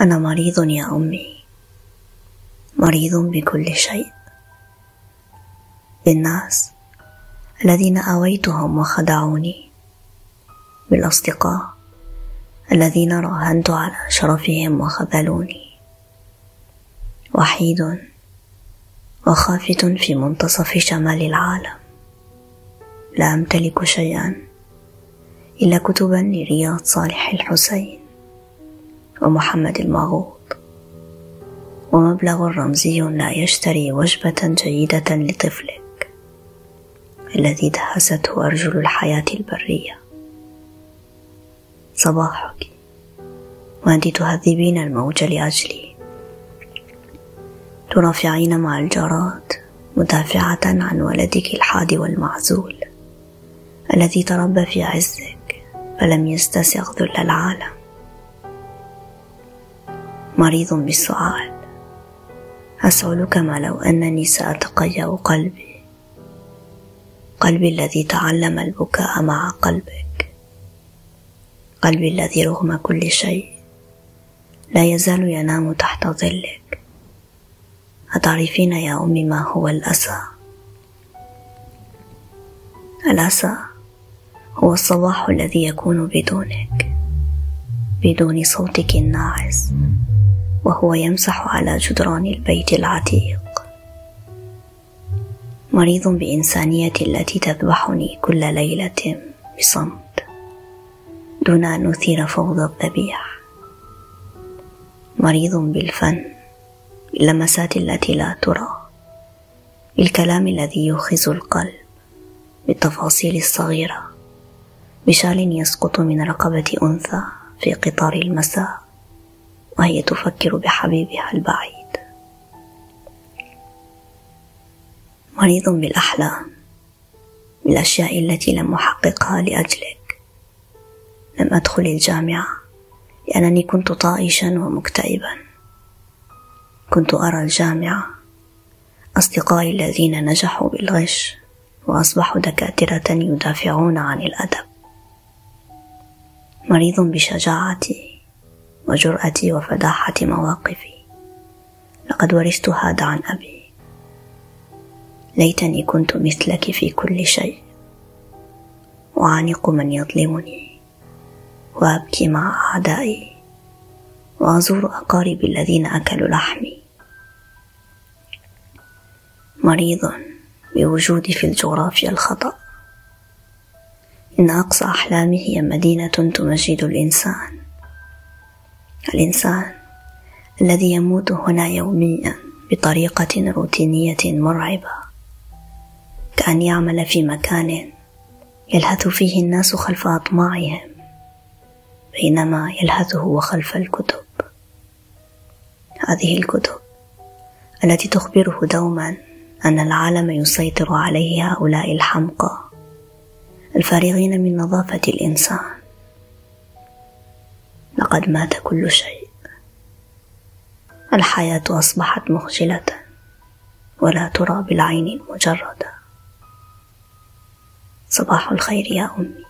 أنا مريض يا أمي. مريض بكل شيء. بالناس الذين آويتهم وخدعوني. بالأصدقاء الذين راهنت على شرفهم وخذلوني. وحيد وخافت في منتصف شمال العالم. لا أمتلك شيئا إلا كتبا لرياض صالح الحسين. ومحمد المغوط. ومبلغ رمزي لا يشتري وجبة جيدة لطفلك الذي دهسته أرجل الحياة البرية. صباحك. وأنت تهذبين الموج لأجلي. ترافعين مع الجراد مدافعة عن ولدك الحاد والمعزول الذي تربى في عزك فلم يستسغ ذل العالم. مريض بالسؤال. أسأل كما لو أنني سأتقيأ قلبي. قلبي الذي تعلم البكاء مع قلبك. قلبي الذي رغم كل شيء لا يزال ينام تحت ظلك. أتعرفين يا أمي ما هو الأسى؟ الأسى هو الصباح الذي يكون بدونك بدون صوتك الناعس. وهو يمسح على جدران البيت العتيق. مريض بإنسانيتي التي تذبحني كل ليلة بصمت دون أن أثير فوضى الذبيح. مريض بالفن باللمسات التي لا ترى بالكلام الذي يوخز القلب بالتفاصيل الصغيرة بشال يسقط من رقبة أنثى في قطار المساء. وهي تفكر بحبيبها البعيد. مريض بالأحلام بالأشياء التي لم أحققها لأجلك. لم أدخل الجامعة لأنني كنت طائشا ومكتئبا. كنت أرى الجامعة أصدقائي الذين نجحوا بالغش وأصبحوا دكاترة يدافعون عن الأدب. مريض بشجاعتي وجرأتي وفداحة مواقفي. لقد ورثت هذا عن أبي. ليتني كنت مثلك في كل شيء. أعانق من يظلمني. وأبكي مع أعدائي. وأزور أقاربي الذين أكلوا لحمي. مريض بوجودي في الجغرافيا الخطأ. إن أقصى أحلامي هي مدينة تمجد الإنسان. الإنسان الذي يموت هنا يوميا بطريقة روتينية مرعبة كأن يعمل في مكان يلهث فيه الناس خلف أطماعهم بينما يلهث هو خلف الكتب. هذه الكتب التي تخبره دوما أن العالم يسيطر عليه هؤلاء الحمقى الفارغين من نظافة الإنسان. لقد مات كل شيء. الحياة أصبحت مخجلة ولا ترى بالعين المجردة. صباح الخير يا أمي.